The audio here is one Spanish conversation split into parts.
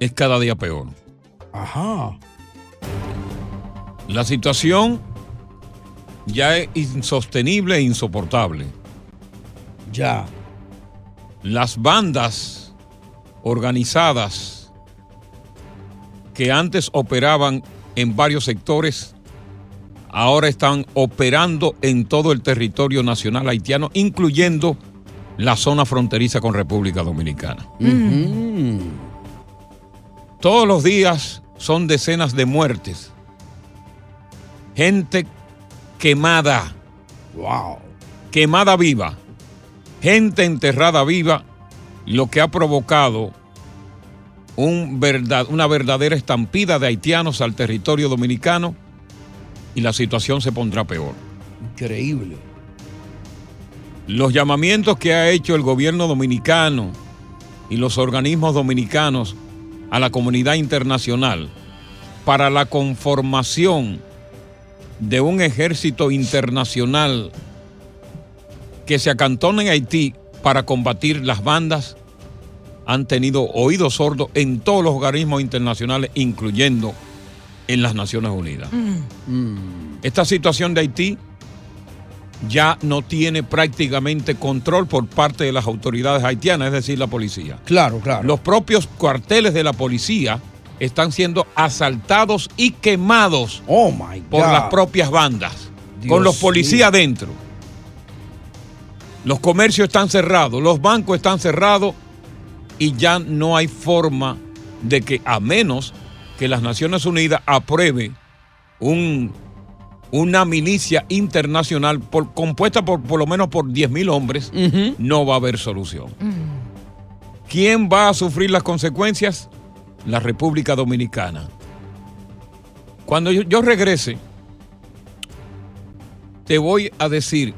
es cada día peor. Ajá. La situación ya es insostenible e insoportable. Ya. Las bandas organizadas que antes operaban en varios sectores, ahora están operando en todo el territorio nacional haitiano, incluyendo la zona fronteriza con República Dominicana. Todos los días son decenas de muertes. Gente quemada. Wow. Quemada viva. Gente enterrada viva, lo que ha provocado un verdad, una verdadera estampida de haitianos al territorio dominicano y la situación se pondrá peor. Increíble. Los llamamientos que ha hecho el gobierno dominicano y los organismos dominicanos a la comunidad internacional para la conformación de un ejército internacional que se acantona en Haití para combatir las bandas han tenido oídos sordos en todos los organismos internacionales, incluyendo en las Naciones Unidas. Esta situación de Haití ya no tiene prácticamente control por parte de las autoridades haitianas, es decir, la policía. Claro, claro. Los propios cuarteles de la policía están siendo asaltados y quemados oh my God. por las propias bandas, Dios con los policías dentro. Los comercios están cerrados, los bancos están cerrados y ya no hay forma de que, a menos que las Naciones Unidas apruebe un, una milicia internacional por- compuesta por por lo menos por 10 mil hombres, no va a haber solución. ¿Quién va a sufrir las consecuencias? La República Dominicana. Cuando yo, yo regrese, te voy a decir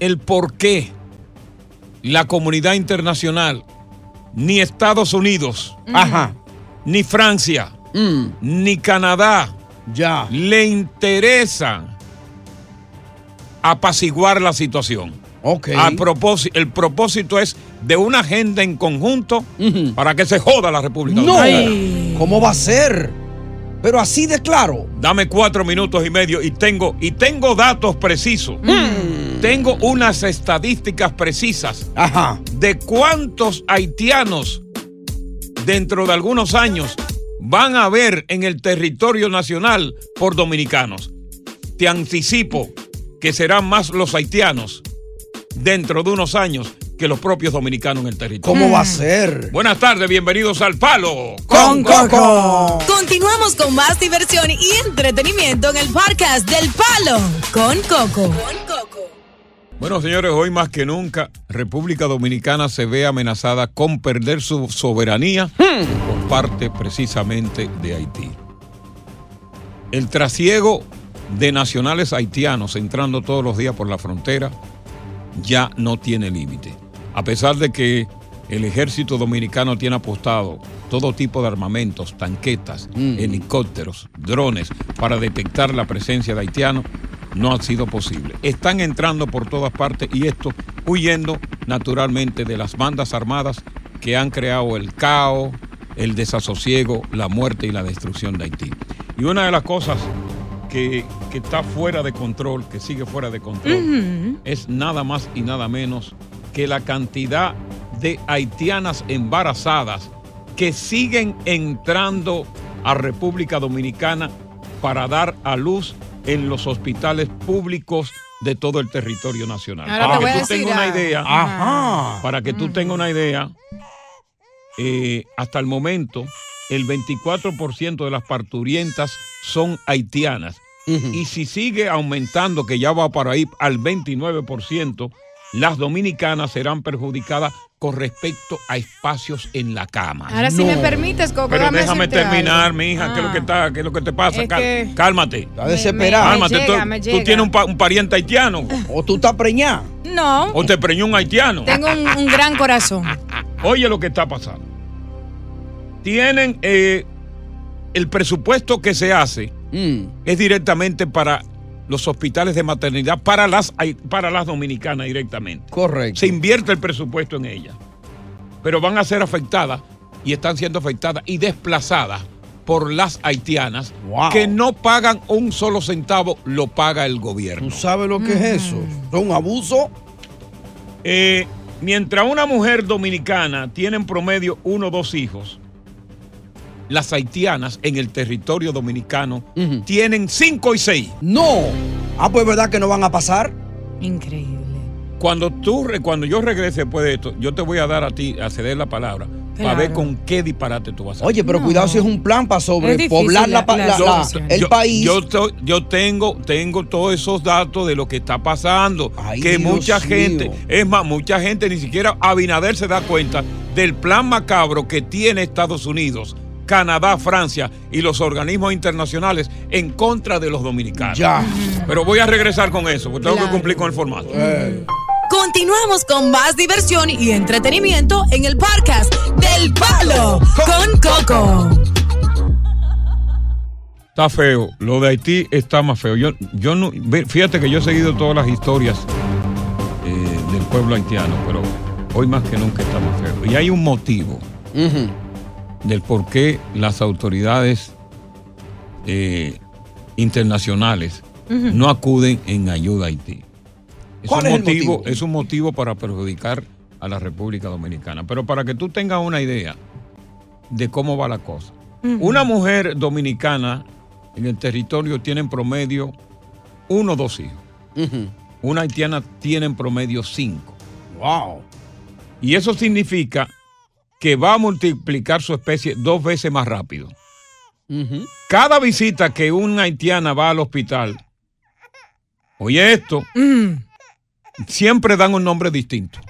el por qué la comunidad internacional, ni Estados Unidos, Ajá. ni Francia, Mm, ni Canadá ya. le interesa apaciguar la situación. Ok. A propósito, el propósito es de una agenda en conjunto para que se joda la República No. Dominicana. ¿Cómo va a ser? Pero así de claro. Dame cuatro minutos y medio y tengo, y tengo datos precisos. Tengo unas estadísticas precisas Ajá. de cuántos haitianos dentro de algunos años van a haber en el territorio nacional por dominicanos. Te anticipo que serán más los haitianos dentro de unos años que los propios dominicanos en el territorio. ¿Cómo va a ser? Buenas tardes, bienvenidos al Palo. Con Coco. Continuamos con más diversión y entretenimiento en el podcast del Palo con Coco. Bueno, señores, hoy más que nunca, República Dominicana se ve amenazada con perder su soberanía por parte precisamente de Haití. El trasiego de nacionales haitianos entrando todos los días por la frontera ya no tiene límite. A pesar de que el ejército dominicano tiene apostado todo tipo de armamentos, tanquetas, helicópteros, drones para detectar la presencia de haitianos, no ha sido posible. Están entrando por todas partes y esto huyendo naturalmente de las bandas armadas que han creado el caos, el desasosiego, la muerte y la destrucción de Haití. Y una de las cosas que, que está fuera de control, que sigue fuera de control, es nada más y nada menos que la cantidad de haitianas embarazadas que siguen entrando a República Dominicana para dar a luz en los hospitales públicos de todo el territorio nacional. Ahora para te voy que a tú decir tengas una idea, Ajá. para que tú tengas una idea, eh, hasta el momento el 24% de las parturientas son haitianas. Y si sigue aumentando, que ya va para ahí al 29%, las dominicanas serán perjudicadas con respecto a espacios en la cama. Ahora si me permites, Coco, Pero déjame terminar, algo. mi hija, ¿qué es lo que Ah. está, qué es lo que te pasa? Es Cal- que- Cálmate. Está desesperada. me Cálmate. llega, tú, me tú tienes un, pa- un pariente haitiano O tú estás preñada. No, o te preñó un haitiano. tengo un, un gran corazón. Oye lo que está pasando. Tienen eh, el presupuesto que se hace Mm. es directamente para los hospitales de maternidad, para las, para las dominicanas directamente. Correcto. Se invierte el presupuesto en ellas. Pero van a ser afectadas y están siendo afectadas y desplazadas por las haitianas Wow. que no pagan un solo centavo, lo paga el gobierno. ¿Tú sabes lo que es eso? ¿Es un abuso? Eh, mientras una mujer dominicana tiene en promedio uno o dos hijos, las haitianas en el territorio dominicano tienen cinco y seis. No. Ah, pues verdad que no van a pasar. Increíble. Cuando tú, cuando yo regrese después de esto, yo te voy a dar a ti, a ceder la palabra, para Claro. ver con qué disparate tú vas a Oye, pero No. cuidado si es un plan para sobrepoblar la, la- la- la la- situación. el yo, país. Yo, tengo, tengo todos esos datos de lo que está pasando. Ay, que Dios mucha gente, mío. es más, mucha gente, ni siquiera Abinader se da cuenta del plan macabro que tiene Estados Unidos, Canadá, Francia y los organismos internacionales en contra de los dominicanos. Ya. Pero voy a regresar con eso, porque tengo Claro. que cumplir con el formato. Eh, Continuamos con más diversión y entretenimiento en el podcast del Palo con Coco. Está feo. Lo de Haití está más feo. Yo, yo no, fíjate que yo he seguido todas las historias eh, del pueblo haitiano, pero hoy más que nunca está más feo. Y hay un motivo ujú. Del por qué las autoridades eh, internacionales no acuden en ayuda a Haití. Es ¿Cuál un es el motivo, motivo? es un motivo para perjudicar a la República Dominicana. Pero para que tú tengas una idea de cómo va la cosa. Una mujer dominicana en el territorio tiene en promedio uno o dos hijos. Una haitiana tiene en promedio cinco. Wow. Y eso significa que va a multiplicar su especie dos veces más rápido. Cada visita que una haitiana va al hospital, oye esto, Mm. siempre dan un nombre distinto.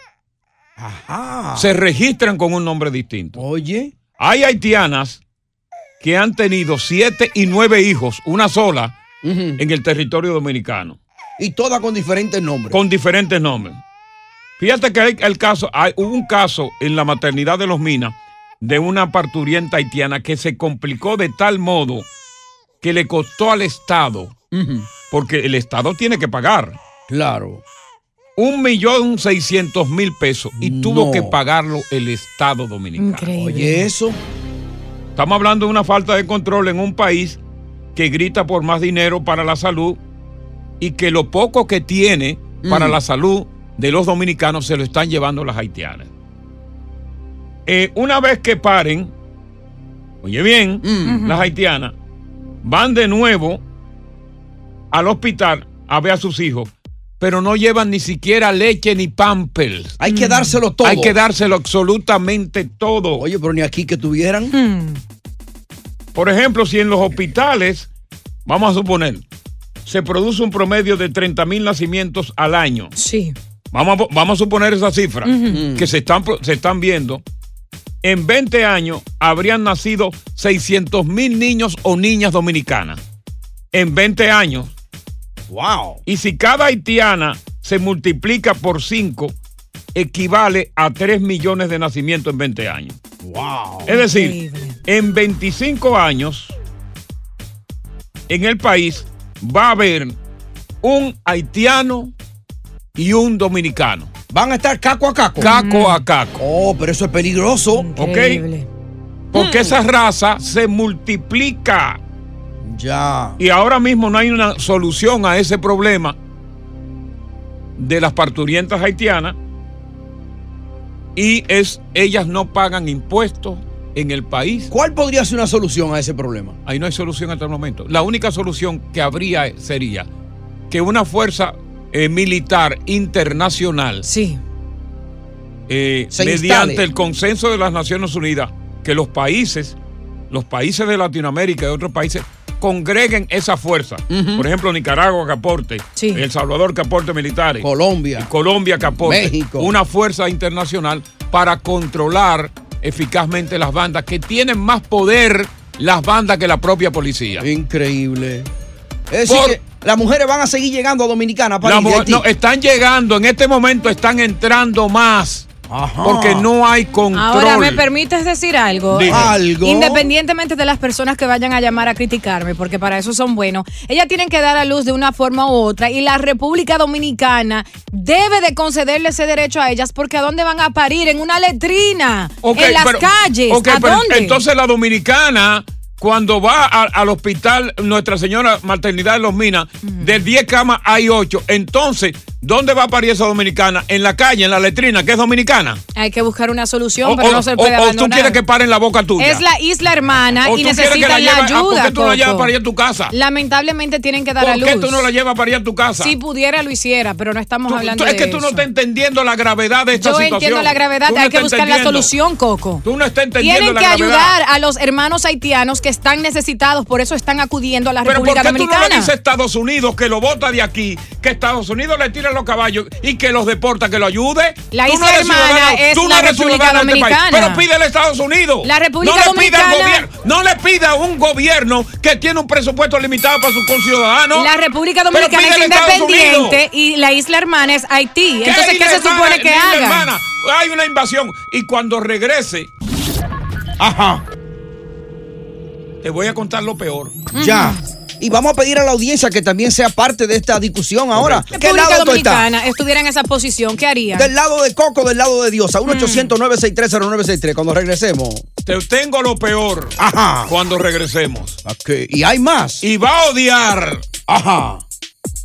Ajá. Se registran con un nombre distinto. Oye. Hay haitianas que han tenido siete y nueve hijos, una sola, en el territorio dominicano, Y todas con diferentes nombres. con diferentes nombres. Fíjate que hay el caso, hay, hubo un caso en la maternidad de los Minas de una parturienta haitiana que se complicó de tal modo que le costó al Estado, porque el Estado tiene que pagar, Claro. un millón seiscientos mil pesos y tuvo que pagarlo el Estado dominicano. Increíble. Oye, eso. Estamos hablando de una falta de control en un país que grita por más dinero para la salud y que lo poco que tiene para la salud de los dominicanos se lo están llevando las haitianas. Eh, una vez que paren, oye bien, Mm. las haitianas van de nuevo al hospital a ver a sus hijos, pero no llevan ni siquiera leche ni pampers. Hay que dárselo todo. Hay que dárselo absolutamente todo. Oye, pero ni aquí que tuvieran. Mm. Por ejemplo, si en los hospitales, vamos a suponer, se produce un promedio de 30 mil nacimientos al año, Sí. Vamos a, vamos a suponer esa cifra Mm. que se están, se están viendo, en 20 años habrían nacido 600 mil niños o niñas dominicanas. En 20 años. Wow. Y si cada haitiana se multiplica por 5, equivale a 3 millones de nacimientos en 20 años. Wow. Es decir, Increíble. en 25 años, en el país va a haber un haitiano y un dominicano. Van a estar caco a caco. Caco a caco. Oh, pero eso es peligroso. ¿Ok? Porque esa raza se multiplica. Ya. Y ahora mismo no hay una solución a ese problema de las parturientas haitianas. Y es, ellas no pagan impuestos en el país. ¿Cuál podría ser una solución a ese problema? Ahí no hay solución hasta el momento. La única solución que habría sería que una fuerza eh, militar internacional, sí. eh, mediante instale. el consenso de las Naciones Unidas, que los países, los países de Latinoamérica y de otros países, congreguen esa fuerza. Por ejemplo, Nicaragua que aporte, Sí. El Salvador que aporte militares, Colombia. Colombia que aporte, México. una fuerza internacional para controlar eficazmente las bandas que tienen más poder las bandas que la propia policía. Increíble. Es Por- que las mujeres van a seguir llegando a Dominicana mu- no, están llegando, en este momento están entrando más. Porque no hay control. Ahora, ¿me permites decir algo? Dime. Algo. Independientemente de las personas que vayan a llamar a criticarme, porque para eso son buenos, ellas tienen que dar a luz de una forma u otra y la República Dominicana debe de concederle ese derecho a ellas porque ¿a dónde van a parir? En una letrina, en las pero- calles, ¿a pero dónde? Entonces la dominicana, cuando va a- al hospital Nuestra Señora Maternidad de los Minas, de 10 camas hay 8. Entonces, ¿dónde va a parir esa dominicana? En la calle, en la letrina, que es dominicana. Hay que buscar una solución, O, pero o- no se puede o tú quieres que paren la boca tuya. Es la isla hermana y la necesitan la, lleve- ah, ¿por ayuda. qué tú la llevas para ir a tu casa? Lamentablemente tienen que dar a ¿Por luz. qué tú no la llevas para ir a tu casa? Si pudiera lo hiciera, pero no estamos Tú- hablando tú- es de que tú no eso. estás entendiendo la gravedad de esta Yo situación. entiendo la gravedad, no hay que buscar la solución, Coco. Tú no estás entendiendo Tienen la que gravedad. ayudar a los hermanos haitianos que están necesitados, por eso están acudiendo a la Pero ¿por República qué tú no Dominicana. le dices a Estados Unidos que lo bota de aquí, que Estados Unidos le tira los caballos y que los deporta, que lo ayude? La Tú no isla eres hermana ciudadano- es tú no la República este país, Dominicana. pero pídele a Estados Unidos. La República no le pida al Dominicana- gobierno, no le pida a un gobierno que tiene un presupuesto limitado para sus conciudadanos. La República Dominicana es independiente y la isla hermana es Haití. Entonces, ¿qué se hermana? supone que haga? hermana? Hay una invasión y cuando regrese, Ajá. Te voy a contar lo peor. Ya. Y vamos a pedir a la audiencia que también sea parte de esta discusión ahora. ¿Qué República lado? Dominicana estuviera en esa posición, ¿qué harían? ¿Del lado de Coco del lado de Diosa? 1 800 963 0963 Cuando regresemos. Te tengo lo peor Ajá. cuando regresemos. Ok. Y hay más. Y va a odiar Ajá.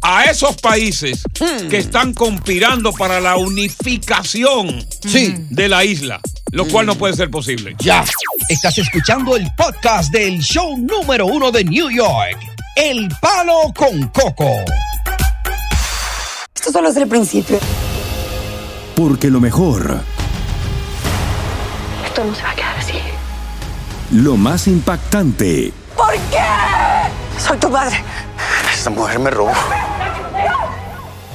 a esos países que están conspirando para la unificación Sí. de la isla, lo cual no puede ser posible. Ya. Estás escuchando el podcast del show número uno de New York, El Palo con Coco. Esto solo es el principio. Porque lo mejor, Esto no se va a quedar así. lo más impactante, ¿Por qué? Soy tu madre. Esta mujer me robó.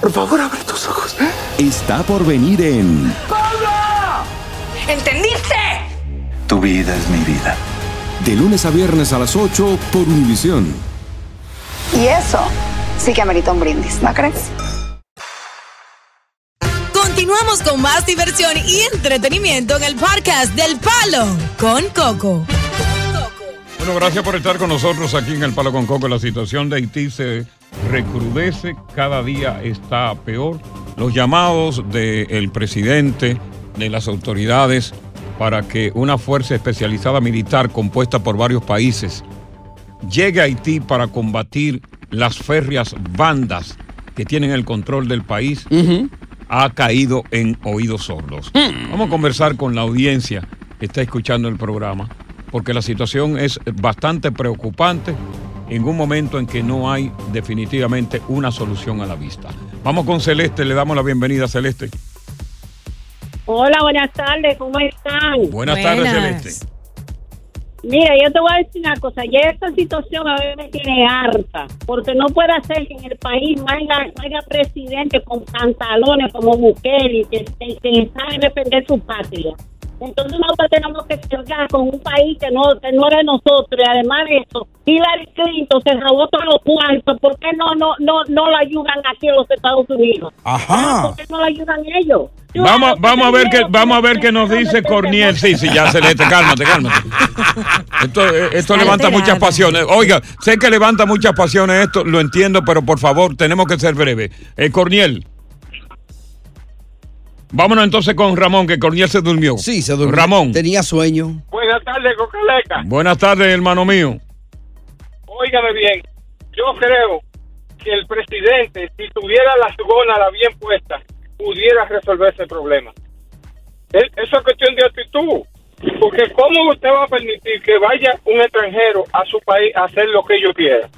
Por favor, abre tus ojos. está por venir en ¿Entendiste? Tu vida es mi vida. De lunes a viernes a las 8 por Univisión. Y eso sí que amerita un brindis, ¿no crees? Continuamos con más diversión y entretenimiento en el podcast del Palo con Coco. Bueno, gracias por estar con nosotros aquí en El Palo con Coco. La situación de Haití se recrudece, cada día está peor. Los llamados del presidente, de las autoridades, para que una fuerza especializada militar compuesta por varios países llegue a Haití para combatir las férreas bandas que tienen el control del país, ha caído en oídos sordos. Vamos a conversar con la audiencia que está escuchando el programa, porque la situación es bastante preocupante en un momento en que no hay definitivamente una solución a la vista. Vamos con Celeste, le damos la bienvenida a Celeste. Hola, buenas tardes, ¿cómo están? Buenas, tardes, Celeste. Mira, yo te voy a decir una cosa, ya esta situación a mí me tiene harta, porque no puede ser que en el país no haya, no haya presidente con pantalones como Bukele, que, que, que sabe defender su patria. Entonces nosotros tenemos que cargar con un país que no, que no era de nosotros. Y además de eso, Hillary Clinton se robó todos los cuartos. ¿Por qué no, no, no, no la ayudan aquí en los Estados Unidos? Ajá. ¿Por qué no la ayudan ellos? Vamos, vamos a ver qué, vamos a ver qué nos dice Corniel. Sí, sí, ya se le, te- cálmate, cálmate. Esto, eh, esto levanta muchas pasiones. Oiga, sé que levanta muchas pasiones esto, lo entiendo, pero por favor, tenemos que ser breves. Eh, Corniel. Vámonos entonces con Ramón, que Corniel se durmió. Sí, se durmió. Ramón. Tenía sueño. Buenas tardes, Cocaleca. Buenas tardes, hermano mío. Óigame bien, yo creo que el presidente, si tuviera la gónada bien puesta, pudiera resolver ese problema. Es- Eso es cuestión de actitud. Porque ¿cómo usted va a permitir que vaya un extranjero a su país a hacer lo que ellos quieran?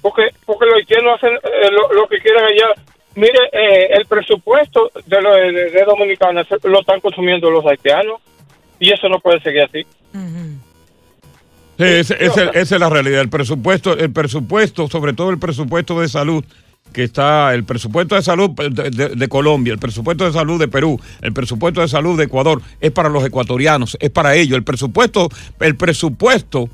Porque, porque los haitianos hacen eh, lo, lo que quieran allá. Mire, eh, el presupuesto de, lo, de, Dominicana lo están consumiendo los haitianos y eso no puede seguir así. Sí, ese- ese- esa es la realidad. El presupuesto, el presupuesto, sobre todo el presupuesto de salud, que está, el presupuesto de salud de- de Colombia, el presupuesto de salud de Perú, el presupuesto de salud de Ecuador, es para los ecuatorianos, es para ellos. El presupuesto, el presupuesto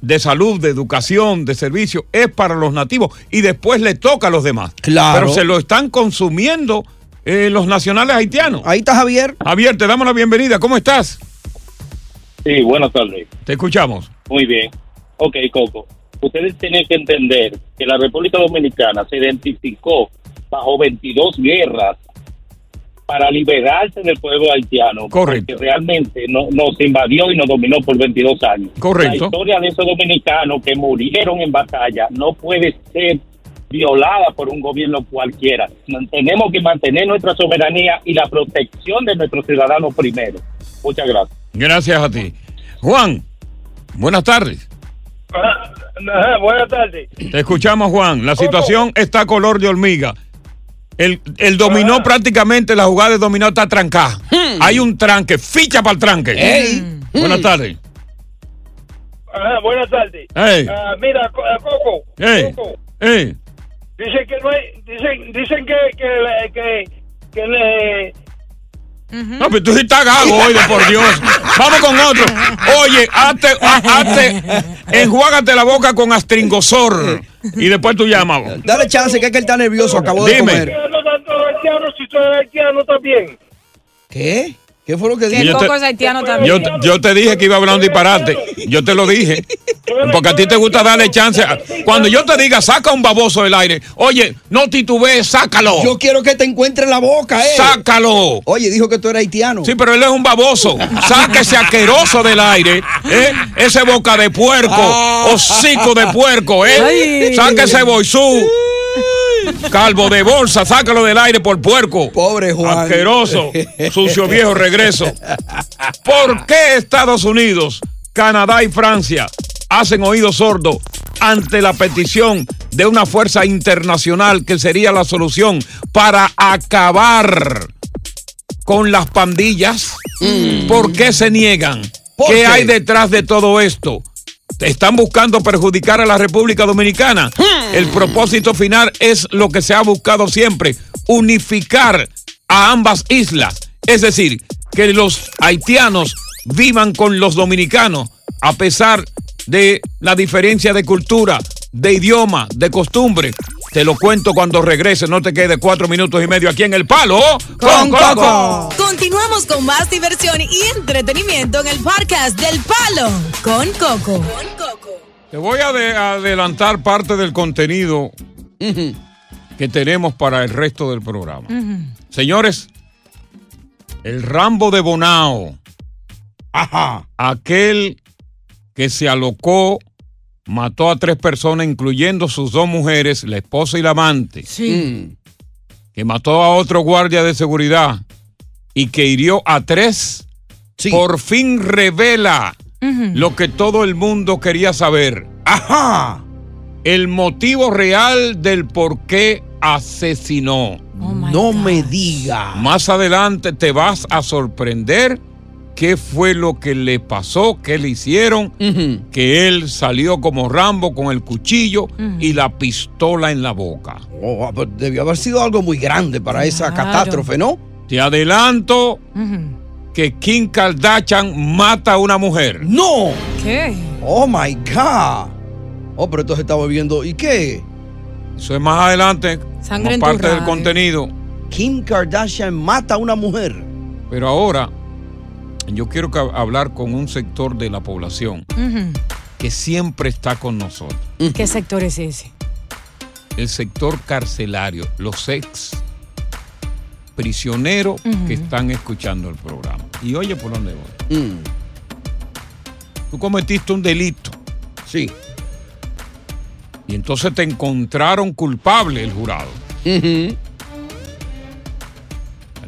de salud, de educación, de servicio, es para los nativos y después le toca a los demás. Claro. Pero se lo están consumiendo eh, los nacionales haitianos. Ahí está Javier. Javier, te damos la bienvenida. ¿Cómo estás? Sí, buenas tardes. Te escuchamos. Muy bien. Ok, Coco. Ustedes tienen que entender que la República Dominicana se identificó bajo 22 guerras para liberarse del pueblo haitiano. Correcto. Porque realmente no- nos invadió y nos dominó por 22 años. Correcto. La historia de esos dominicanos que murieron en batalla no puede ser violada por un gobierno cualquiera. Tenemos que mantener nuestra soberanía y la protección de nuestros ciudadanos primero. Muchas gracias. Gracias a ti. Juan, buenas tardes. Ajá, ajá, buenas tardes. Te escuchamos, Juan. La situación está color de hormiga. El, el dominó prácticamente, la jugada de dominó está trancada. Hay un tranque, ficha para el tranque. Ey. Buenas tardes. Ajá, buenas tardes. Ah, mira, ah, Coco. Ey, Coco, ey. Dicen que no hay, dicen, dicen que, que, le- que, que le, No, pero tú sí estás gago hoy, de por Dios. Vamos con otro. Oye, hazte, ha- hazte, enjuágate la boca con astringosor. Y después tú llamas. Dale chance, que es que él está nervioso. Acabó de Dime. comer. soy haitiano también. ¿Qué? ¿Qué fue lo que dijo? yo te- Coco es haitiano también. Yo, te- yo te dije que iba a hablar un disparate. Yo te lo dije. Porque a ti te gusta darle chance. a- Cuando yo te diga, saca un baboso del aire. Oye, no titubees, sácalo. Yo quiero que te encuentre en la boca, eh. Sácalo. Oye, dijo que tú eras haitiano. Sí, pero él es un baboso. Saca ese asqueroso del aire. ¿eh? Ese boca de puerco. Ah. Hocico de puerco. ¿eh? Ay. Saca ese boizú. Calvo de bolsa, sácalo del aire por puerco. Pobre Juan. Asqueroso. Sucio viejo regreso. ¿Por qué Estados Unidos, Canadá y Francia hacen oído sordo ante la petición de una fuerza internacional que sería la solución para acabar con las pandillas? ¿Por qué se niegan? ¿Por ¿Qué qué? hay detrás de todo esto? ¿Están buscando perjudicar a la República Dominicana? El propósito final es lo que se ha buscado siempre, unificar a ambas islas. Es decir, que los haitianos vivan con los dominicanos a pesar de la diferencia de cultura, de idioma, de costumbre. Te lo cuento cuando regrese, no te quede cuatro minutos y medio aquí en El Palo Con Coco. Continuamos con más diversión y entretenimiento en el podcast del Palo con Coco. Te voy a de- adelantar parte del contenido que tenemos para el resto del programa. Señores, el Rambo de Bonao, aquel que se alocó, mató a tres personas, incluyendo sus dos mujeres, la esposa y la amante, que mató a otro guardia de seguridad y que hirió a tres, por fin revela lo que todo el mundo quería saber. Ajá. El motivo real del por qué asesinó. no me diga. Más adelante te vas a sorprender qué fue lo que le pasó, qué le hicieron, que él salió como Rambo con el cuchillo y la pistola en la boca. Oh, pero debió haber sido algo muy grande para esa catástrofe, ¿no? Te adelanto que Kim Kardashian mata a una mujer. ¡No! ¿Qué? Oh my God. Oh, pero entonces estaba viendo. ¿Y qué? Eso es más adelante, Sangre en como tu parte del radio. contenido. Kim Kardashian mata a una mujer. Pero ahora, yo quiero hablar con un sector de la población que siempre está con nosotros. ¿Qué sector es ese? El sector carcelario, los ex prisioneros que están escuchando el programa. Y oye por dónde voy. Mm. Tú cometiste un delito. Sí. Y entonces te encontraron culpable el jurado. Al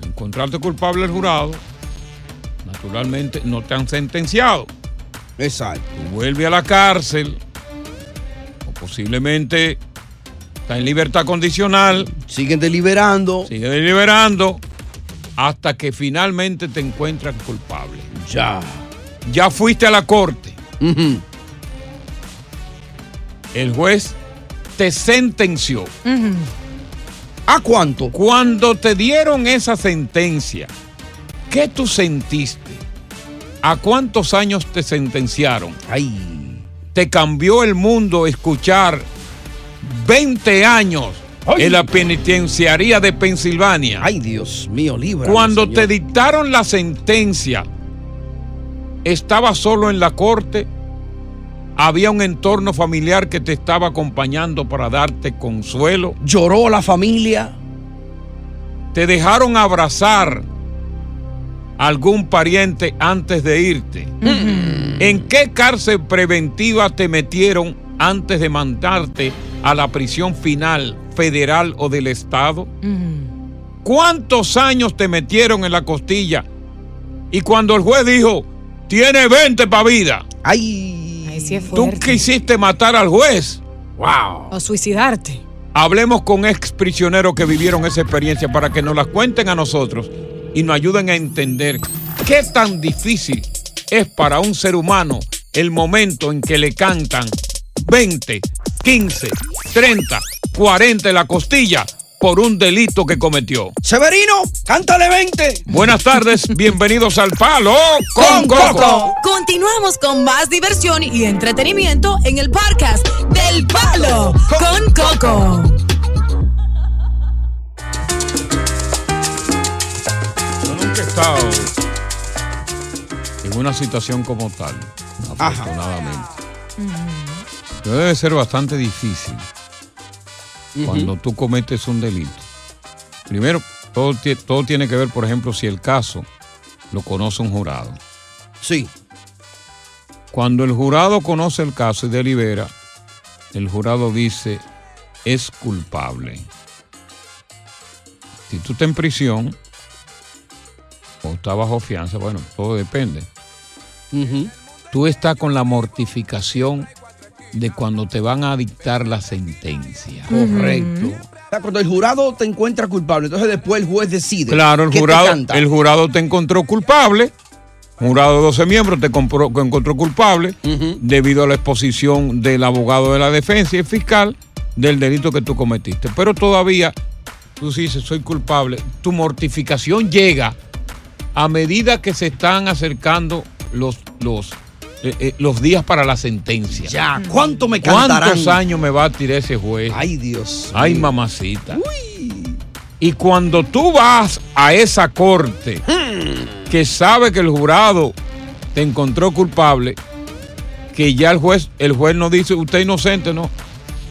encontrarte culpable el jurado, naturalmente no te han sentenciado. Exacto. Tú vuelves a la cárcel o posiblemente está en libertad condicional. Siguen deliberando. Siguen deliberando hasta que finalmente te encuentran culpable. Ya. Ya fuiste a la corte. El juez te sentenció. ¿A cuánto? Cuando te dieron esa sentencia, ¿qué tú sentiste? ¿A cuántos años te sentenciaron? Ay. Te cambió el mundo escuchar 20 años en la penitenciaría de Pensilvania. Ay, Dios mío, libra. Cuando te dictaron la sentencia, ¿estabas solo en la corte? ¿Había un entorno familiar que te estaba acompañando para darte consuelo? ¿Lloró la familia? ¿Te dejaron abrazar algún pariente antes de irte? ¿En qué cárcel preventiva te metieron antes de mandarte a la prisión final federal o del estado? ¿Cuántos años te metieron en la costilla? Y cuando el juez dijo, tiene 20 para vida. Ay, Ay, sí es Tú quisiste matar al juez. Wow. O suicidarte. Hablemos con ex prisioneros que vivieron esa experiencia para que nos la cuenten a nosotros y nos ayuden a entender qué tan difícil es para un ser humano el momento en que le cantan 20, 15, 30, 40 en la costilla por un delito que cometió. Severino, cántale 20. Buenas tardes, bienvenidos al Palo con Coco. Continuamos con más diversión y entretenimiento en el podcast del Palo con Coco. Estado en una situación como tal, afortunadamente. Pero Debe ser bastante difícil cuando tú cometes un delito. Primero, todo, todo tiene que ver, por ejemplo, si el caso lo conoce un jurado. Sí. Cuando el jurado conoce el caso y delibera, el jurado dice, es culpable. Si tú estás en prisión o estás bajo fianza, bueno, todo depende. Tú estás con la mortificación de cuando te van a dictar la sentencia. Correcto. Cuando el jurado te encuentra culpable, entonces después el juez decide. Claro, el te jurado, canta. el jurado te encontró culpable. Un jurado de 12 miembros te compró- te encontró culpable debido a la exposición del abogado de la defensa y el fiscal del delito que tú cometiste. Pero todavía tú sí dices, soy culpable. Tu mortificación llega a medida que se están acercando los, los, eh, eh, los días para la sentencia. Ya, ¿cuánto me cantarán? ¿Cuántos años me va a tirar ese juez? Ay, Dios. Ay, mío. mamacita. Y cuando tú vas a esa corte que sabe que el jurado te encontró culpable, que ya el juez, el juez no dice usted es inocente, no.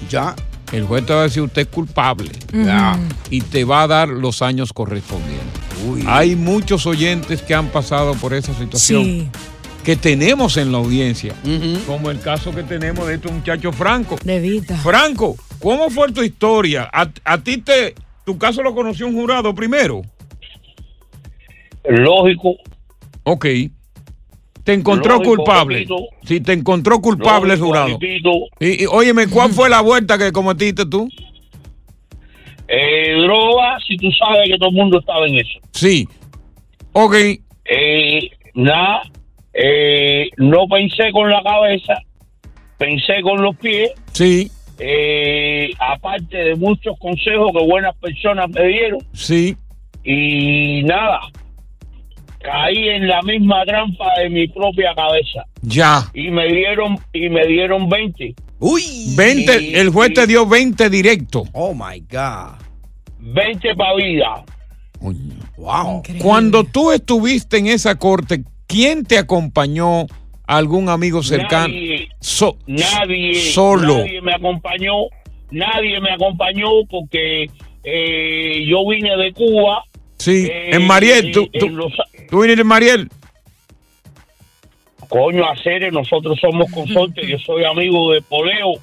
Ya. El juez te va a decir usted es culpable. Ya. Y te va a dar los años correspondientes. Hay muchos oyentes que han pasado por esa situación Sí. que tenemos en la audiencia, como el caso que tenemos de este muchacho Franco. De Vita. Franco, ¿cómo fue tu historia? ¿A, a ti te, tu caso lo conoció un jurado primero? Lógico. Ok. Te encontró Lógico, culpable. repito. Si te encontró culpable el jurado. Y, y, óyeme, ¿cuál fue la vuelta que cometiste tú? Eh, droga, si tú sabes que todo el mundo estaba en eso. Sí. Ok. Eh, nada, eh, no pensé con la cabeza, pensé con los pies. Sí. Eh, aparte de muchos consejos que buenas personas me dieron. Sí. Y nada, caí en la misma trampa de mi propia cabeza. Ya. Y me dieron, y me dieron 20. Uy. 20, el juez te dio 20 directo. Oh my God. 20 para vida. Wow. Cuando tú estuviste en esa corte, ¿quién te acompañó? ¿Algún amigo cercano? Nadie, So- nadie, solo. nadie me acompañó, nadie me acompañó porque eh, yo vine de Cuba. Sí, eh, en Mariel. Tú, en tú, los- tú viniste en Mariel. Coño, hacer, nosotros somos consortes, yo soy amigo de Poleo.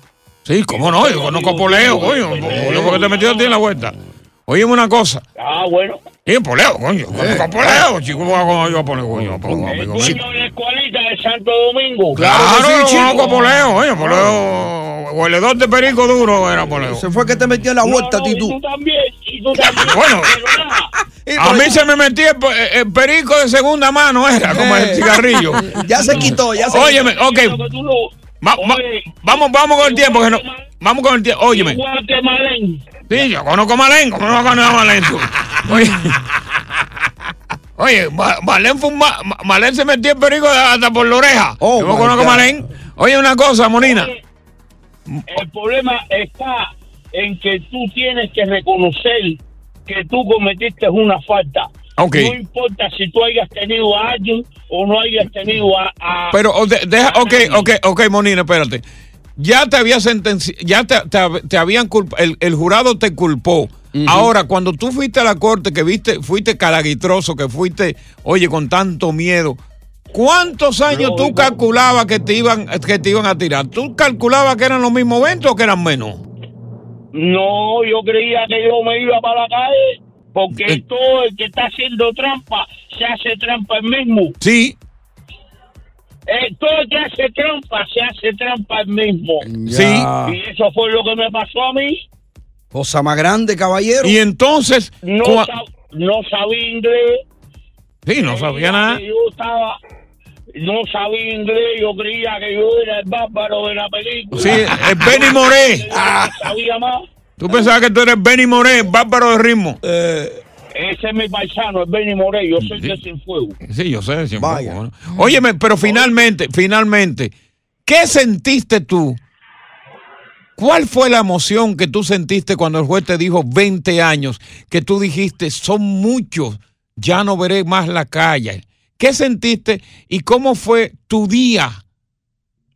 Sí, cómo no, yo conozco a Poleo, coño. Poleo, porque te metió a ti en la vuelta. Óyeme una cosa. Ah, bueno. Sí, Poleo, coño. Conozco a Poleo, chico. ¿Cómo hago yo a Poleo, coño? Mío. Dueño de la escuelita de Santo Domingo. Claro, yo conozco a Poleo, oye, Poleo. Hueledor de perico duro era Poleo. Se fue que te metió en la vuelta, Y Titú. tú también, y tú también. Bueno. A mí se me metía el, pe- el perico de segunda mano, era como el cigarrillo. Ya se quitó, ya se Óyeme, quitó. ok. Va- va- vamos, vamos con el tiempo. Que no, vamos con el tiempo. Óyeme. Sí, yo conozco a Malén. ¿Cómo no vas a conocer a Malén tú? Oye, Oye Ma- Malén, fue un ma- Ma- Malén se metió el perico hasta por la oreja. Oh, yo conozco a. Malén. Oye, una cosa, Monina. El problema está en que tú tienes que reconocer que tú cometiste una falta. No importa si tú hayas tenido a alguien o no hayas tenido a... a- Pero, o de- deja, ok, ok, ok, Monina, espérate. Ya te había sentenciado, ya te, te- te habían culpado, el, el jurado te culpó. Ahora, cuando tú fuiste a la corte, que viste, fuiste calaguitroso, que fuiste, oye, con tanto miedo, ¿cuántos años tú calculabas que te iban, que te iban a tirar? ¿Tú calculabas que eran los mismos 20 o que eran menos? No, yo creía que yo me iba para la calle porque Eh. todo el que está haciendo trampa se hace trampa el mismo. Sí. Eh, todo el que hace trampa se hace trampa el mismo. Ya. Y eso fue lo que me pasó a mí. Cosa más grande, caballero. Y entonces, No, sab- no sabía inglés. sí, no sabía nada. Yo estaba, no sabía inglés, yo creía que yo era el bárbaro de la película. Sí, el Benny Moré. Ah. Sabía más. Tú pensabas que tú eres Benny Moré, bárbaro de ritmo. Ese es mi paisano, el Benny Morey. Yo soy de Cienfuegos. Sí, yo sé. siempre, bueno. Óyeme, pero finalmente, finalmente, ¿qué sentiste tú? ¿Cuál fue la emoción que tú sentiste cuando el juez te dijo 20 años? Que tú dijiste, son muchos, ya no veré más la calle. ¿Qué sentiste y cómo fue tu día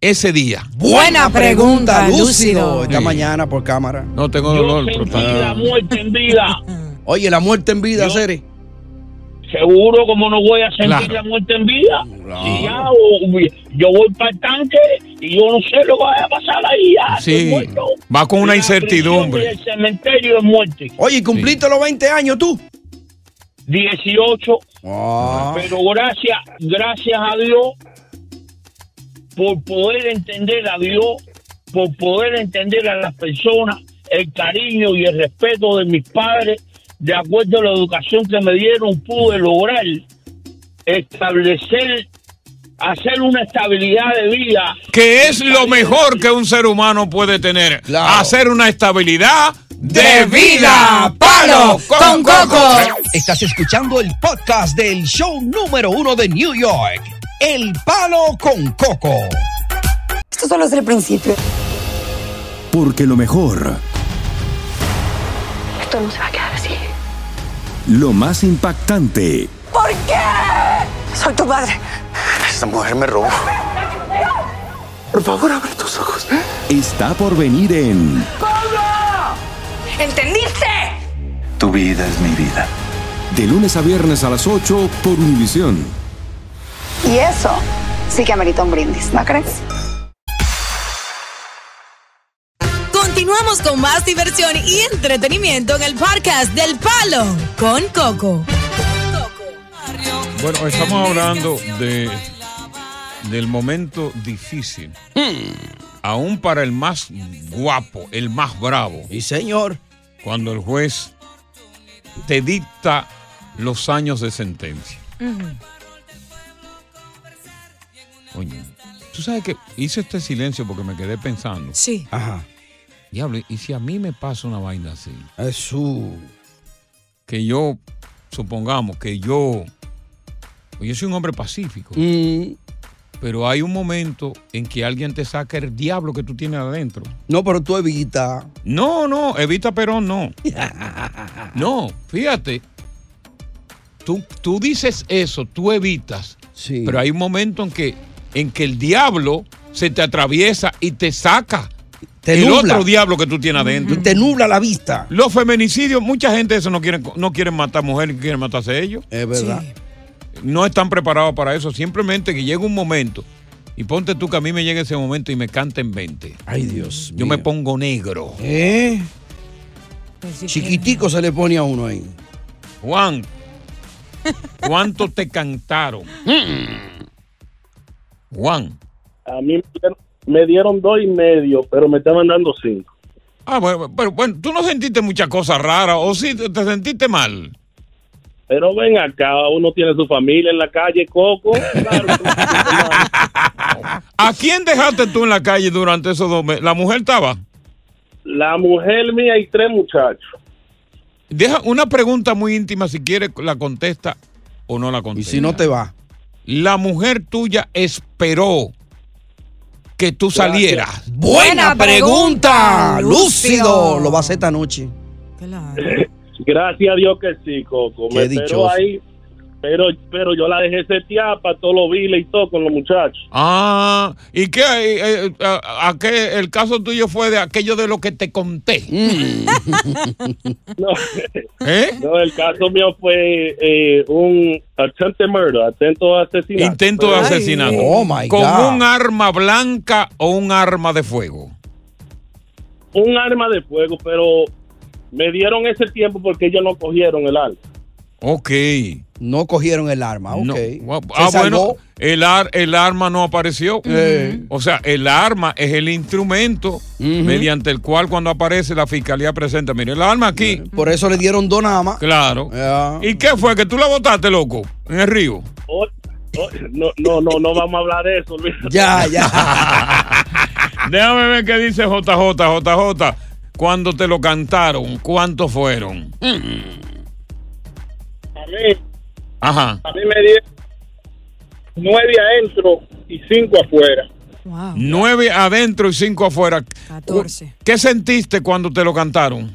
ese día? Buena pregunta, Lúcido. Esta Sí. mañana por cámara. No tengo Yo dolor, pero sentí la muerte en vida. Oye, la muerte en vida, Yo- Cere. Seguro, como no voy a sentir Claro. la muerte en vida. Y ya, o- yo voy para el tanque y yo no sé lo que va a pasar ahí. Ya, estoy Sí, muerto. va con una y incertidumbre. El cementerio de muerte. Oye, ¿cumpliste los 20 años tú? 18. Ah. Pero gracias, gracias a Dios por poder entender a Dios, por poder entender a las personas, el cariño y el respeto de mis padres, de acuerdo a la educación que me dieron, pude lograr establecer, hacer una estabilidad de vida. que es lo mejor que un ser humano puede tener. Hacer una estabilidad de vida. ¡Palo con Coco! Estás escuchando el podcast del show número uno de New York, El Palo con Coco. Esto solo es el principio. Porque lo mejor, Esto no se va a quedar así. lo más impactante, ¿Por qué? Soy tu madre. Esta mujer me robó. Por favor, abre tus ojos. está por venir en ¿Entendiste? Tu vida es mi vida. De lunes a viernes a las 8 por Univisión. Y eso sí que amerita un brindis, ¿no crees? Continuamos con más diversión y entretenimiento en el podcast del Palo con Coco. Bueno, estamos hablando de del momento difícil. Aún para el más guapo, el más bravo. Y señor. Cuando el juez te dicta los años de sentencia. Oye, tú sabes que hice este silencio porque me quedé pensando. Sí. Ajá. Diablo, ¿y si a mí me pasa una vaina así? Eso. Que yo, supongamos que yo Yo soy un hombre pacífico. Mm. Pero hay un momento en que alguien te saca el diablo que tú tienes adentro. No, pero tú evita. No, no, evita Perón, no. No, fíjate. Tú, tú dices eso, tú evitas. Sí. Pero hay un momento en que, en que el diablo se te atraviesa y te saca. Te el nubla. otro diablo que tú tienes adentro. Y te nubla la vista. Los feminicidios, mucha gente eso no quieren, no quieren matar mujeres, quieren matarse ellos. Es verdad. No están preparados para eso. Simplemente que llega un momento. Y ponte tú que a mí me llegue ese momento y me canten 20. Ay, Dios. Yo me pongo negro. ¿Eh? Chiquitico se le pone a uno ahí. Juan, ¿cuánto te cantaron? Juan. A mí me dieron, dos y medio, pero me estaban dando cinco. Ah, bueno, pero bueno, tú no sentiste muchas cosas raras, o sí te sentiste mal. Pero ven acá, uno tiene su familia en la calle, Coco. Claro, ¿A quién dejaste tú en la calle durante esos dos meses? ¿La mujer estaba? la mujer mía y tres muchachos. Deja una pregunta muy íntima, si quieres la contesta o no la contesta. Y si no te va. La mujer tuya esperó que tú salieras. Buena pregunta, Lúcido. Lo va a hacer esta noche. Gracias a Dios que sí, Coco. Qué Me dichoso. esperó ahí, pero, pero yo la dejé setear para todos los viles y todo con los muchachos. Ah, ¿y qué? eh, eh, a, a qué el caso tuyo fue de aquello de lo que te conté? No, ¿Eh? no, el caso mío fue eh, un attempted murder, atento a asesinato. Intento de asesinato. Oh, my ¿Con God. un arma blanca o un arma de fuego? Un arma de fuego, pero me dieron ese tiempo porque ellos no cogieron el arma. Ok. No cogieron el arma, ok. No. Se Ah, bueno, el, ar- el arma no apareció. O sea, el arma es el instrumento mediante el cual cuando aparece la fiscalía presenta, mire, el arma aquí. Por eso le dieron dos nada más. Claro. ¿Y qué fue? ¿Que tú la botaste, loco? En el río. Oh, oh, no, no, no, no vamos a hablar de eso, Luis. Ya, ya. Déjame ver qué dice JJ. JJ, cuando te lo cantaron, ¿cuántos fueron? A mí, Ajá. a mí me dieron nueve adentro y cinco afuera. Nueve adentro y cinco afuera. 14. ¿Qué sentiste cuando te lo cantaron?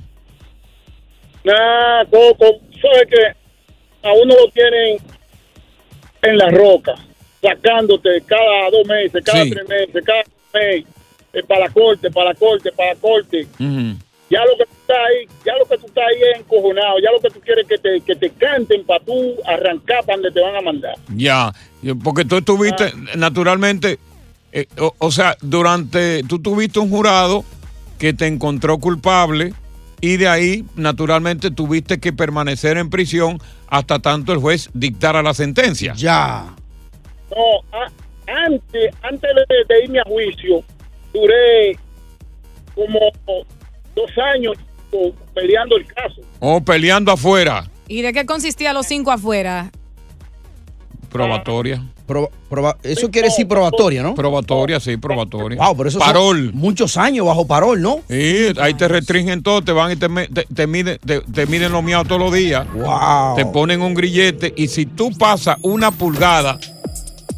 Nada, Coco, sabes que a uno lo tienen en la roca, sacándote cada dos meses, cada Sí. tres meses, cada mes, eh, para la corte, para la corte, para la corte. Ya lo que tú estás ahí, ya lo que tú estás ahí es encojonado, ya lo que tú quieres que te, que te canten para tú arrancar para donde te van a mandar. Ya, porque tú estuviste, naturalmente, eh, o, o sea, durante, tú tuviste un jurado que te encontró culpable y de ahí, naturalmente, tuviste que permanecer en prisión hasta tanto el juez dictara la sentencia. Ya. No, a- antes, antes de, de irme a juicio, duré como dos años peleando el caso. O peleando afuera, ¿Y de qué consistía los cinco afuera? probatoria. Proba- proba- eso quiere decir probatoria, ¿no? Probatoria, sí, probatoria. Wow, pero eso son Parol. muchos años bajo parol, ¿no? Sí, ahí te restringen todo, te van y te, te, te miden, te, te miden los miados todos los días. Wow. Te ponen un grillete y si tú pasas una pulgada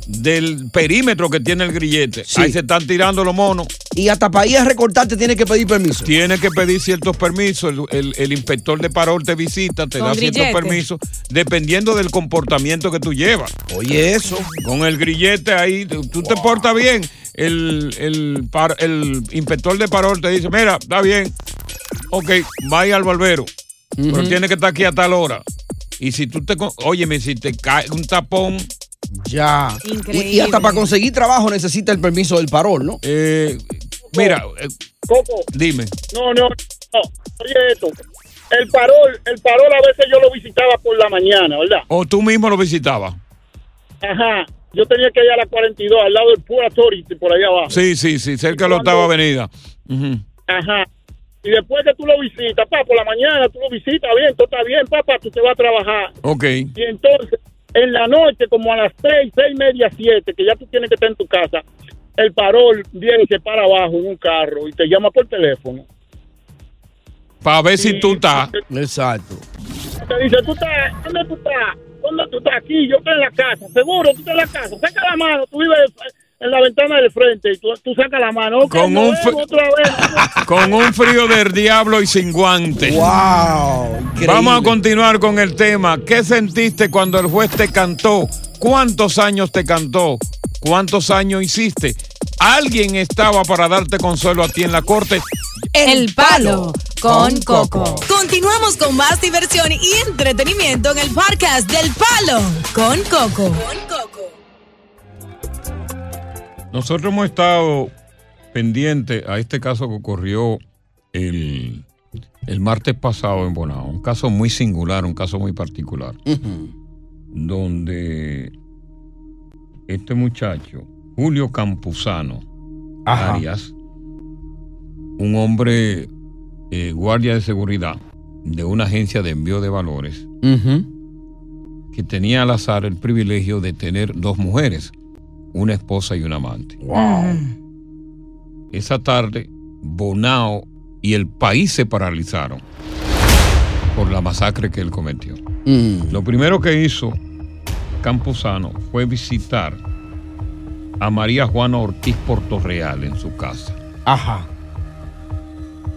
del perímetro que tiene el grillete, Sí. ahí se están tirando los monos. Y hasta para ir a recortarte tiene que pedir permiso. Tienes que pedir ciertos permisos. El, el- el inspector de parol te visita, te da ciertos permisos, dependiendo del comportamiento que tú llevas. Oye, eso. Con el grillete ahí, tú te portas bien. El, el, par- el inspector de parol te dice, mira, está bien. Ok, vaya al barbero. Pero tiene que estar aquí a tal hora. Y si tú te... Óyeme, si te cae un tapón... Ya. Y, Increíble. y hasta para conseguir trabajo necesita el permiso del parol, ¿no? eh, mira, eh, Coco, dime. no, no, no, oye esto. El parol, el parol a veces yo lo visitaba por la mañana, ¿verdad? O tú mismo lo visitabas. Ajá. Yo tenía que ir a la 42, al lado del Pura Authority, por ahí abajo. Sí, sí, sí, cerca de la octava avenida. Ajá. Y después que tú lo visitas, pa, por la mañana tú lo visitas bien, todo está bien, papá, tú te vas a trabajar. Ok. Y entonces, en la noche, como a las seis, seis y media, siete, que ya tú tienes que estar en tu casa, el parol viene y se para abajo en un carro y te llama por teléfono. Para ver si tú estás. Exacto. Te dice, ¿tú estás? ¿Dónde tú estás? ¿dónde tú estás? Aquí, yo estoy en la casa. Seguro, tú estás en la casa. Saca la mano, tú vives en la ventana del frente y tú, tú sacas la mano. Con un vemos otra vez. Con un frío del diablo y sin guantes. ¡Wow! Vamos a continuar con el tema. ¿Qué sentiste cuando el juez te cantó? ¿Cuántos años te cantó? ¿Cuántos años hiciste? ¿Alguien estaba para darte consuelo a ti en la corte? El Palo con Coco. Continuamos con más diversión y entretenimiento en el podcast del Palo con Coco. Nosotros hemos estado pendientes a este caso que ocurrió el, el martes pasado en Bonao. Un caso muy singular, un caso muy particular. Donde este muchacho, Julio Campuzano Ajá. Arias, un hombre eh, guardia de seguridad de una agencia de envío de valores, que tenía al azar el privilegio de tener dos mujeres, una esposa y un amante. Esa tarde, Bonao y el país se paralizaron por la masacre que él cometió. Lo primero que hizo Campuzano fue visitar a María Juana Ortiz Portorreal en su casa. Ajá.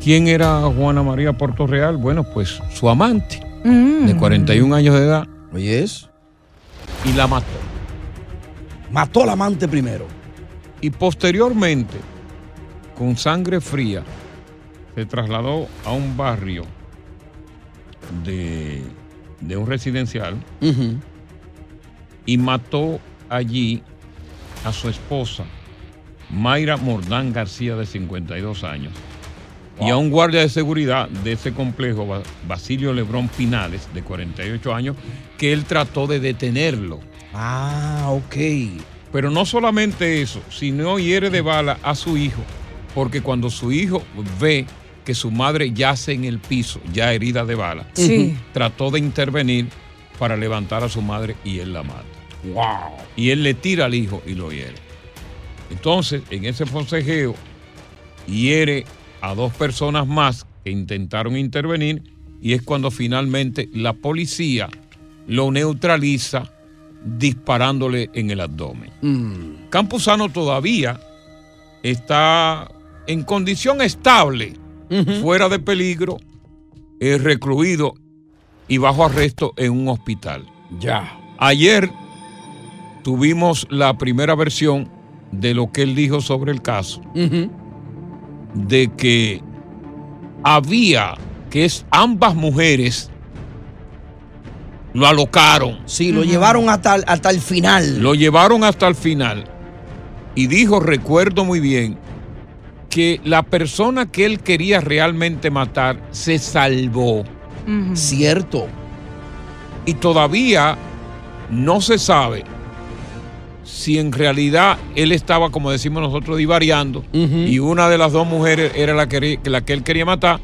¿Quién era Juana María Portorreal? Bueno, pues su amante, Mm. de 41 años de edad. Oye, es. Y la mató. Mató al amante primero. Y posteriormente, con sangre fría, se trasladó a un barrio de, de un residencial y mató allí a su esposa, Mayra Mordán García, de 52 años, y a un guardia de seguridad de ese complejo, Ba- Basilio Lebrón Pinales, de 48 años, que él trató de detenerlo. Ah, ok. Pero no solamente eso, sino hiere de bala a su hijo, porque cuando su hijo ve que su madre yace en el piso, ya herida de bala, Sí. trató de intervenir para levantar a su madre y él la mata. Wow. Y él le tira al hijo y lo hiere. Entonces, en ese forcejeo, hiere a dos personas más que intentaron intervenir y es cuando finalmente la policía lo neutraliza disparándole en el abdomen. Campuzano todavía está en condición estable, fuera de peligro, es recluido y bajo arresto en un hospital. Ya. Ayer tuvimos la primera versión de lo que él dijo sobre el caso, de que había que es ambas mujeres lo alocaron. Sí, lo llevaron hasta, el- hasta el final. Lo llevaron hasta el final. Y dijo, recuerdo muy bien, que la persona que él quería realmente matar se salvó. Cierto. Y todavía no se sabe si en realidad él estaba, como decimos nosotros, divariando y una de las dos mujeres era la que, la que él quería matar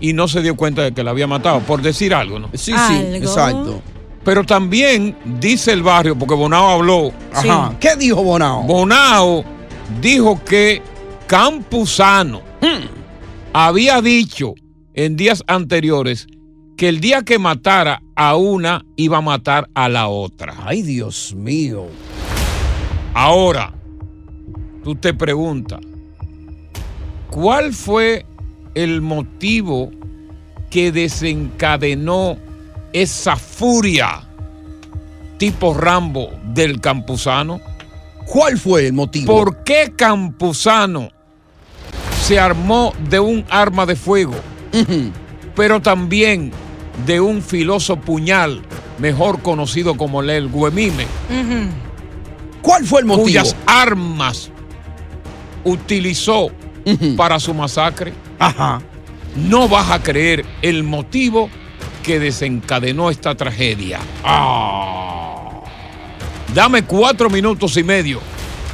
y no se dio cuenta de que la había matado, por decir algo, ¿no? Sí, sí, exacto. Pero también dice el barrio, porque Bonao habló. Ajá. ¿Qué dijo Bonao? Bonao dijo que Campuzano había dicho en días anteriores que el día que matara a una iba a matar a la otra. Ay, Dios mío. Ahora, tú te preguntas, ¿cuál fue el motivo que desencadenó esa furia tipo Rambo del Campuzano? ¿Cuál fue el motivo? ¿Por qué Campuzano se armó de un arma de fuego, pero también de un filoso puñal, mejor conocido como el Guemime? ¿Cuál fue el motivo? Cuyas armas utilizó para su masacre. Ajá. No vas a creer el motivo que desencadenó esta tragedia. Ah. Dame cuatro minutos y medio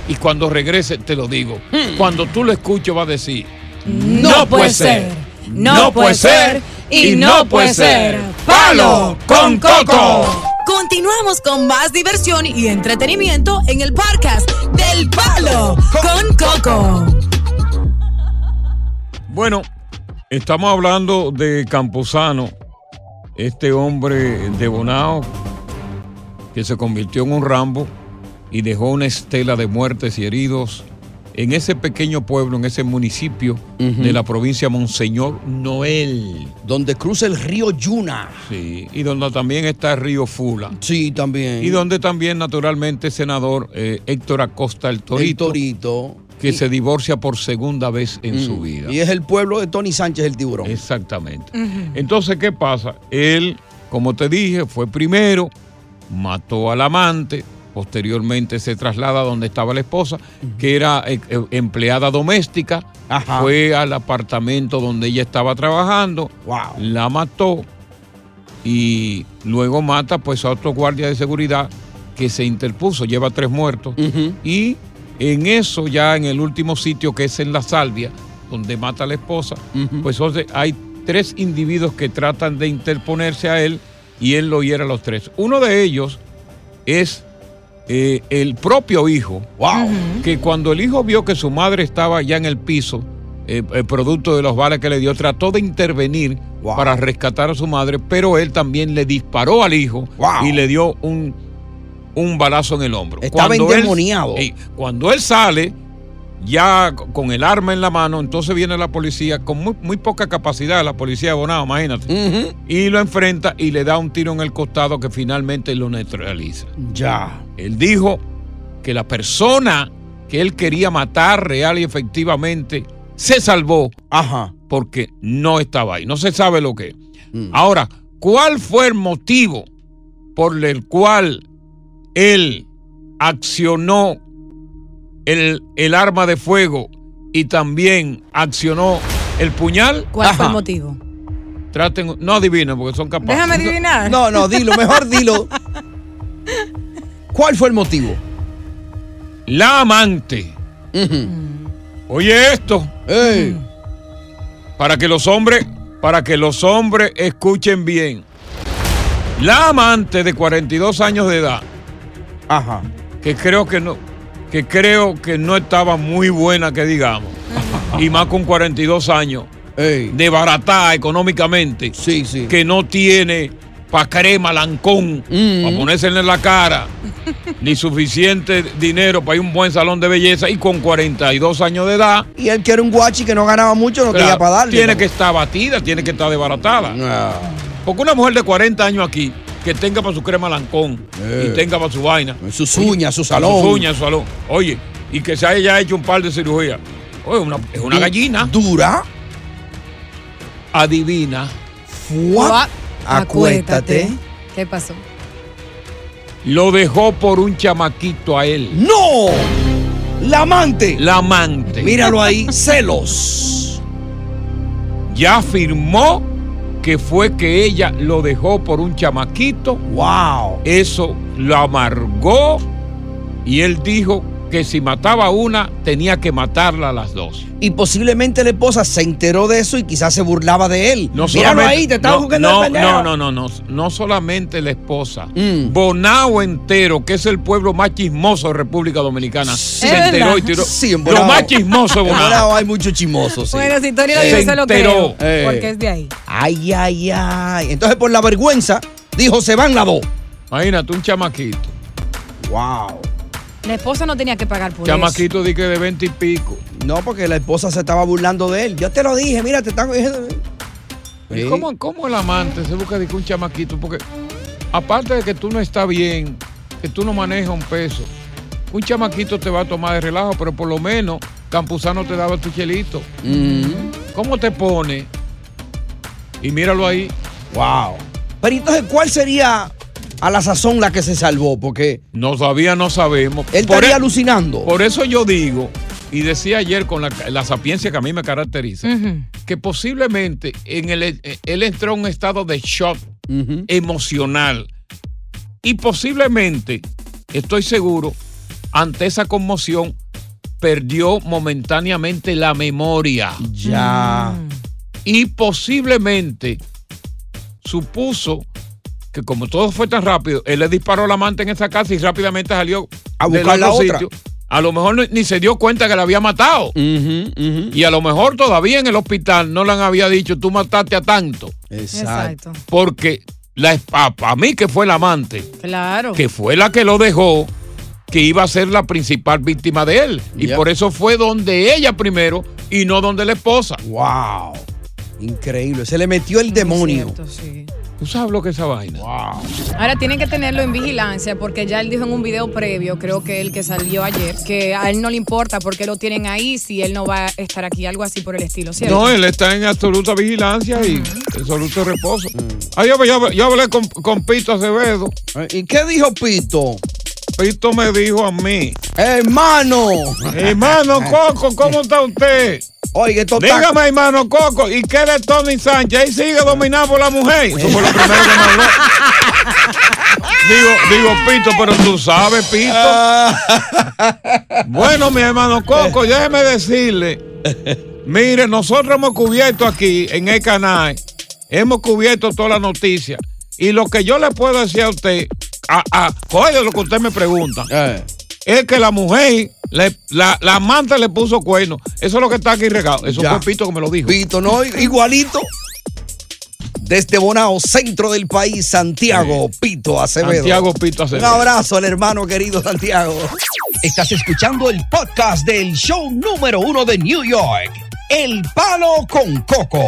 y cuando regrese te lo digo. Cuando tú lo escuches va a decir, No puede ser, no puede ser y no puede ser. ¡Palo con Coco! Continuamos con más diversión y entretenimiento en el podcast del Palo con Coco. Bueno, estamos hablando de Campuzano, este hombre de Bonao que se convirtió en un Rambo y dejó una estela de muertes y heridos en ese pequeño pueblo, en ese municipio de la provincia Monseñor Noel. Donde cruza el río Yuna. Sí, y donde también está el río Fula. Sí, también. Y donde también, naturalmente, senador eh, Héctor Acosta, el Torito, El Torito. Que se divorcia por segunda vez en su Mm. vida. Y es el pueblo de Tony Sánchez el tiburón. Exactamente. Entonces, ¿qué pasa? Él, como te dije, fue primero, mató al amante, posteriormente se traslada a donde estaba la esposa, que era eh, eh, empleada doméstica, fue al apartamento donde ella estaba trabajando, la mató y luego mata pues a otro guardia de seguridad que se interpuso, lleva tres muertos y en eso ya en el último sitio que es en la salvia, donde mata a la esposa, pues hay tres individuos que tratan de interponerse a él y él lo hiere a los tres. Uno de ellos es eh, el propio hijo, que cuando el hijo vio que su madre estaba ya en el piso, eh, el producto de los vales que le dio, trató de intervenir para rescatar a su madre, pero él también le disparó al hijo y le dio un, un balazo en el hombro. Estaba él- endemoniado. Sí, cuando él sale, ya con el arma en la mano, entonces viene la policía con muy, muy poca capacidad, la policía de Bonao, imagínate, y lo enfrenta y le da un tiro en el costado que finalmente lo neutraliza. Ya. Él dijo que la persona que él quería matar real y efectivamente se salvó porque no estaba ahí. No se sabe lo que. es. Ahora, ¿cuál fue el motivo por el cual él accionó el, el arma de fuego y también accionó el puñal? ¿Cuál fue el motivo? Traten, no adivinen porque son capaces. Déjame adivinar. No, no, dilo, mejor dilo. ¿Cuál fue el motivo? La amante. Oye esto. Para que los hombres, para que los hombres escuchen bien. La amante de 42 años de edad. Ajá. Que creo que no, que creo que no estaba muy buena, que digamos. Y más con 42 años. De barata económicamente. Sí, sí. Que no tiene pa' crema, lancón, para ponérsele en la cara, ni suficiente dinero para ir a un buen salón de belleza y con 42 años de edad. Y él que era un guachi que no ganaba mucho, no Claro, quería para darle. Tiene ¿no? que estar batida, tiene que estar desbaratada. Porque una mujer de 40 años aquí, que tenga para su crema lancón Eh. y tenga para su vaina. Sus uñas, su salón. Sus uñas, su salón. Oye, y que se haya hecho un par de cirugías. Oye, una- es una Du- gallina. ¿Dura? Adivina. Fuá. Acuéstate. ¿Qué pasó? Lo dejó por un chamaquito a él. ¡No! La amante. La amante. Míralo ahí, celos. Ya afirmó que fue que ella lo dejó por un chamaquito. ¡Wow! Eso lo amargó y él dijo que si mataba a una, tenía que matarla a las dos. Y posiblemente la esposa se enteró de eso y quizás se burlaba de él. No Míralo ahí, te estaba no, jugando no, no, no, no, no, no solamente la esposa. Mm. Bonao entero, que es el pueblo más chismoso de República Dominicana, se Es enteró y tiró. Sí, en lo Bonao- más chismoso de en Bonao. Bonao hay mucho chismoso, sí. Bueno, si Tony lo Se dice, se lo creo. Eh. Porque es de ahí. Ay, ay, ay. Entonces, por la vergüenza, dijo, se van las dos. Imagínate, un chamaquito. Wow. La esposa no tenía que pagar por Chamaquito di que de 20 y pico. No, porque la esposa se estaba burlando de él. Yo te lo dije, mira, te están... ¿Y Sí. cómo, cómo el amante se busca de que un chamaquito? Porque aparte de que tú no estás bien, que tú no manejas un peso, un chamaquito te va a tomar de relajo, pero por lo menos Campuzano te daba tu chelito. ¿Cómo te pone? Y míralo ahí. Wow. Pero entonces, ¿cuál sería a la sazón la que se salvó? Porque No todavía no sabemos. él Por estaría e- alucinando. Por eso yo digo, y decía ayer con la, la sapiencia que a mí me caracteriza, que posiblemente en el, él entró en un estado de shock emocional y posiblemente, estoy seguro, ante esa conmoción, perdió momentáneamente la memoria. Ya. Y posiblemente supuso que como todo fue tan rápido, él le disparó a la amante en esa casa y rápidamente salió A buscar la otra. sitio. A lo mejor ni, se dio cuenta que la había matado. Y a lo mejor todavía en el hospital no le había dicho, tú mataste a tanto. Exacto. Porque la para mí que fue la amante, Claro. que fue la que lo dejó, que iba a ser la principal víctima de él. Y por eso fue donde ella primero y no donde la esposa. ¡Wow! Increíble. Se le metió el demonio. ¿Tú sabes lo que es esa vaina? Ahora tienen que tenerlo en vigilancia porque ya él dijo en un video previo, creo que el que salió ayer, que a él no le importa porque lo tienen ahí si él no va a estar aquí, algo así por el estilo, ¿cierto? No, él está en absoluta vigilancia y absoluto reposo. Ah, yo, yo- yo hablé con, con Pito Acevedo. ¿Y qué dijo Pito? Pito me dijo a mí. Hermano. Hermano Coco, ¿cómo está usted? Oiga, esto Dígame, hermano Coco, ¿y qué de Tony Sánchez? Él sigue dominado por la mujer. Eso fue lo primero que me habló. Digo, digo, Pito, pero tú sabes, Pito. Bueno, mi hermano Coco, déjeme decirle. Mire, nosotros hemos cubierto aquí en el canal, hemos cubierto toda la noticia. Y lo que yo le puedo decir a usted, a, a, oye lo que usted me pregunta, es que la mujer, le- la, la amante le puso cuerno. Eso es lo que está aquí regado. Eso Ya. fue Pito que me lo dijo. Pito, ¿no? Igualito. Desde Bonao, centro del país, Santiago, Pito Acevedo. Santiago Pito Acevedo. Un abrazo al hermano querido Santiago. Estás escuchando el podcast del show número uno de New York, El Palo con Coco.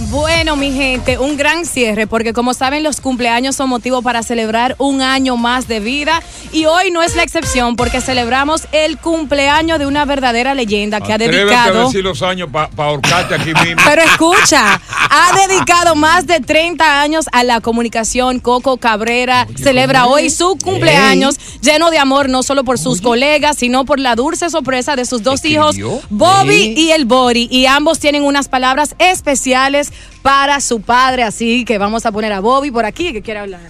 Bueno, mi gente, un gran cierre porque como saben los cumpleaños son motivo para celebrar un año más de vida y hoy no es la excepción porque celebramos el cumpleaños de una verdadera leyenda que ha a dedicado... decir los años para ahorcarte aquí mismo. Pero escucha, ha dedicado más de 30 años a la comunicación. Coco Cabrera celebra hoy su cumpleaños lleno de amor, no solo por sus colegas, sino por la dulce sorpresa de sus dos hijos, Bobby y el Bori. Y ambos tienen unas palabras especiales para su padre. Así que vamos a poner a Bobby por aquí que quiere hablar.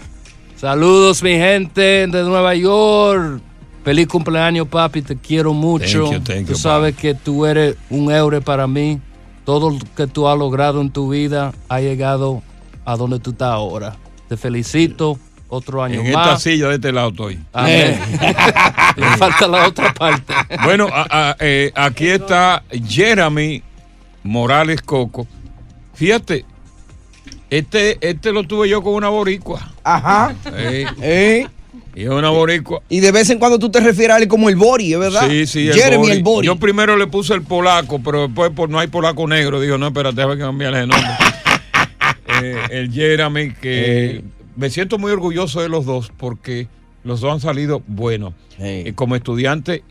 Saludos, mi gente de Nueva York. Feliz cumpleaños, papi. Te quiero mucho. Thank you, thank tú you, sabes que tú eres un héroe para mí. Todo lo que tú has logrado en tu vida ha llegado a donde tú estás ahora. Te felicito. Otro año En más. esta silla de este lado estoy. Amén. Le falta la otra parte. Bueno, a- a- eh, aquí está Jeremy Morales Coco. Fíjate, este, este lo tuve yo con una boricua. Ajá. Eh, Eh. Y es una boricua. Y de vez en cuando tú te refieres a él como el Bori, ¿es verdad? Sí, sí, Jeremy Bori. el Bori. Yo primero le puse el polaco, pero después por no hay polaco negro. Digo, no, espérate, déjame cambiarle el nombre. Eh, el Jeremy, que me siento muy orgulloso de los dos porque los dos han salido buenos. Eh, como estudiante,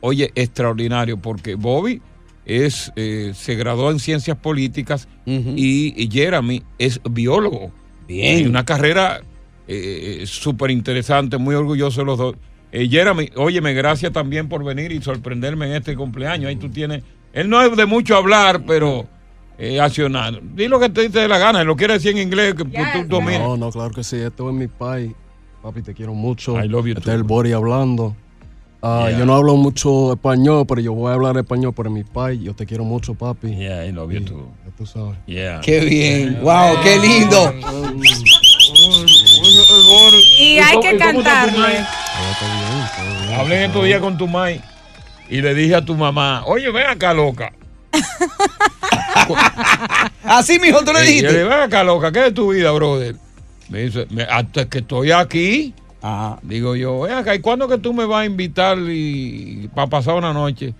oye, extraordinario, porque Bobby es, eh, se graduó en ciencias políticas y, y Jeremy es biólogo. Bien. Y una carrera eh, súper interesante, muy orgulloso de los dos. Eh, Jeremy, óyeme, gracias también por venir y sorprenderme en este cumpleaños. Ahí tú tienes, él no es de mucho hablar, pero eh, accionar. Di lo que te dé la gana, lo quiere decir en inglés, que tú dominas. No, no, claro que sí. Esto es mi país. Papi, te quiero mucho. I love you este too. es el Bori hablando. Ah, Yeah. Yo no hablo mucho español, pero yo voy a hablar español por mi país. Yo te quiero mucho, papi. Yeah, I love you too. Ya tú sabes. Yeah. Qué bien. Wow, qué lindo. Y hay que cantarle. Hablé en estos días con tu mai y le dije a tu mamá, oye, ven acá, loca. Así, mijo, tú le Y yo dijiste. le dije, ven acá, loca, ¿qué es tu vida, brother? Me dice, "Me- hasta que estoy aquí. Digo yo, ven acá, ¿y cuándo que tú me vas a invitar y, para pasar una noche?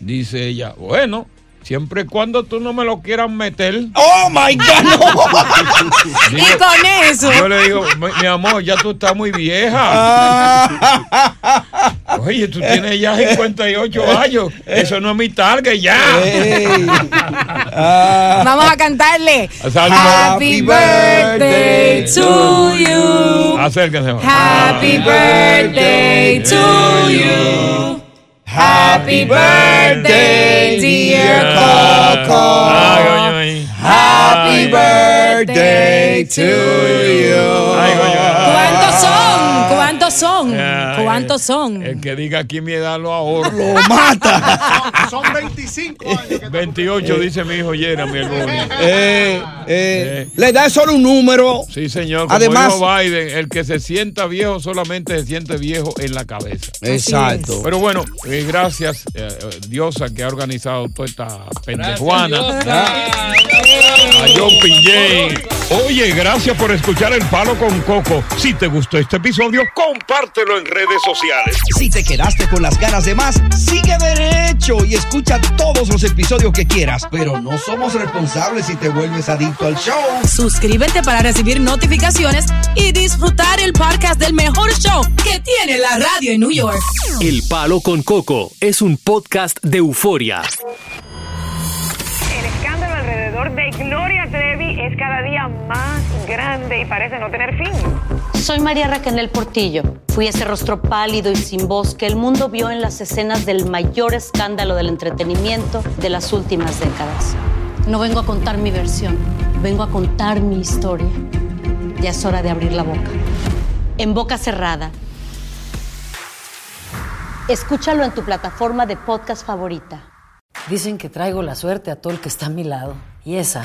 Dice ella, bueno, siempre y cuando tú no me lo quieras meter. ¡Oh, my God! Y con eso. Yo le digo, mi, mi amor, ya tú estás muy Ah. vieja. Oye, tú tienes ya 58 años. Eso no es mi target ya. Vamos a cantarle. Happy birthday to you. Acérquense. Happy birthday to you. Happy birthday, dear Coco. Happy birthday to you. ¿Cuántos son? ¿Cuántos ¿Cuántos son? Ay, ¿Cuántos son? El que diga aquí mi edad lo ahorro. Lo mata. Son 25 años. 28, dice mi hijo Jeremy. el Boni. Eh, eh, Le da solo un número. Sí, señor. Como Además- dijo Biden, el que se sienta viejo solamente se siente viejo en la cabeza. Exacto. Pero bueno, eh, gracias, eh, eh, Diosa, que ha organizado toda esta pendejuana. A John Pinjay. Oye, gracias por escuchar El Palo con Coco. Si te gustó este episodio, compártelo en redes sociales. Si te quedaste con las ganas de más, sigue derecho y escucha todos los episodios que quieras. Pero no somos responsables si te vuelves adicto al show. Suscríbete para recibir notificaciones y disfrutar el podcast del mejor show que tiene la radio en New York. El Palo con Coco es un podcast de euforia. El escándalo alrededor de Gloria Trevi es cada día más grande y parece no tener fin. Soy María Raquel Portillo. Fui ese rostro pálido y sin voz que el mundo vio en las escenas del mayor escándalo del entretenimiento de las últimas décadas. No vengo a contar mi versión, vengo a contar mi historia. Ya es hora de abrir la boca. En boca cerrada. Escúchalo en tu plataforma de podcast favorita. Dicen que traigo la suerte a todo el que está a mi lado. Y esa